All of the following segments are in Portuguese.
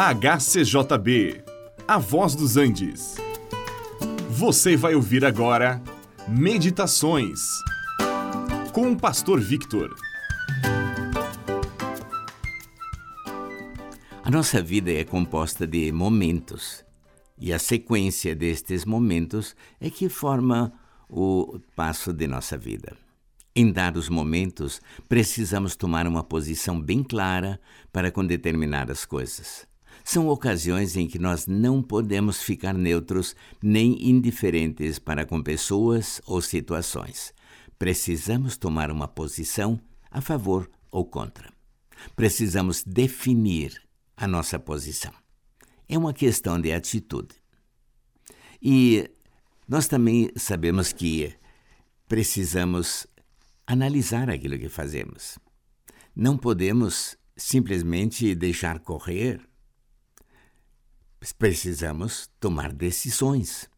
HCJB, A Voz dos Andes. Você vai ouvir agora Meditações com o Pastor Victor. A nossa vida é composta de momentos e a sequência destes momentos é que forma o passo de nossa vida. Em dados momentos, precisamos tomar uma posição bem clara para com determinadas coisas. São ocasiões em que nós não podemos ficar neutros nem indiferentes para com pessoas ou situações. Precisamos tomar uma posição a favor ou contra. Precisamos definir a nossa posição. É uma questão de atitude. E nós também sabemos que precisamos analisar aquilo que fazemos. Não podemos simplesmente deixar correr. Precisamos tomar decisões.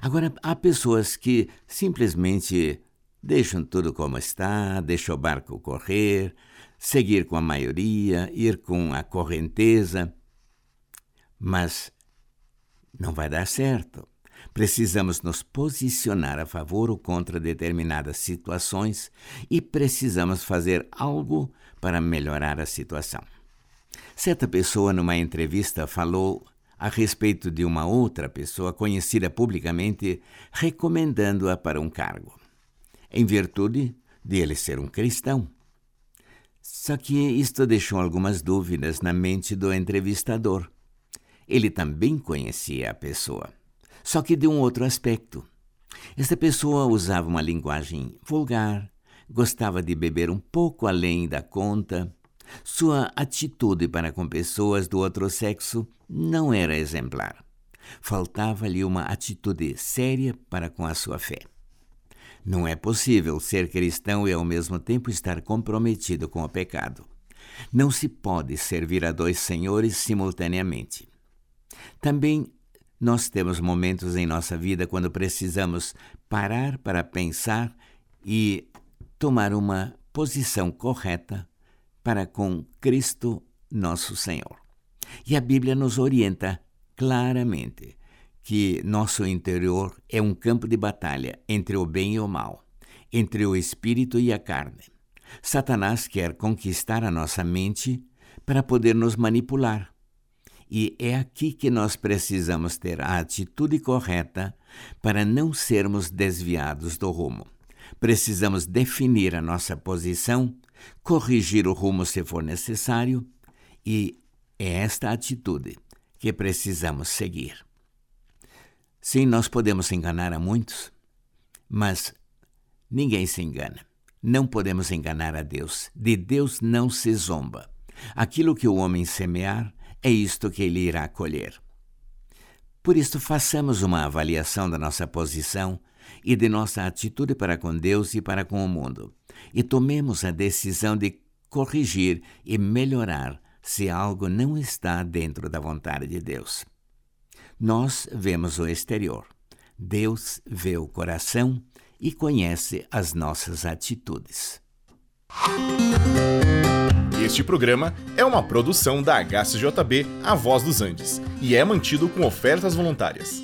Agora, há pessoas que simplesmente deixam tudo como está, deixam o barco correr, seguir com a maioria, ir com a correnteza. Mas não vai dar certo. Precisamos nos posicionar a favor ou contra determinadas situações e precisamos fazer algo para melhorar a situação. Certa pessoa, numa entrevista, falou a respeito de uma outra pessoa conhecida publicamente, recomendando-a para um cargo, em virtude de ele ser um cristão. Só que isto deixou algumas dúvidas na mente do entrevistador. Ele também conhecia a pessoa só que de um outro aspecto. Esta pessoa usava uma linguagem vulgar, gostava de beber um pouco além da conta. Sua atitude para com pessoas do outro sexo não era exemplar. Faltava-lhe uma atitude séria para com a sua fé. Não é possível ser cristão e ao mesmo tempo estar comprometido com o pecado. Não se pode servir a dois senhores simultaneamente. Também nós temos momentos em nossa vida quando precisamos parar para pensar e tomar uma posição correta para com Cristo, nosso Senhor. E a Bíblia nos orienta claramente que nosso interior é um campo de batalha entre o bem e o mal, entre o espírito e a carne. Satanás quer conquistar a nossa mente para poder nos manipular e é aqui que nós precisamos ter a atitude correta para não sermos desviados do rumo. Precisamos definir a nossa posição, corrigir o rumo se for necessário, e é esta atitude que precisamos seguir. Sim, nós podemos enganar a muitos, mas ninguém se engana. Não podemos enganar a Deus. De Deus não se zomba. Aquilo que o homem semear, é isto que ele irá colher. Por isso, façamos uma avaliação da nossa posição e de nossa atitude para com Deus e para com o mundo, e tomemos a decisão de corrigir e melhorar se algo não está dentro da vontade de Deus. Nós vemos o exterior, Deus vê o coração e conhece as nossas atitudes. Este programa é uma produção da HCJB A Voz dos Andes e é mantido com ofertas voluntárias.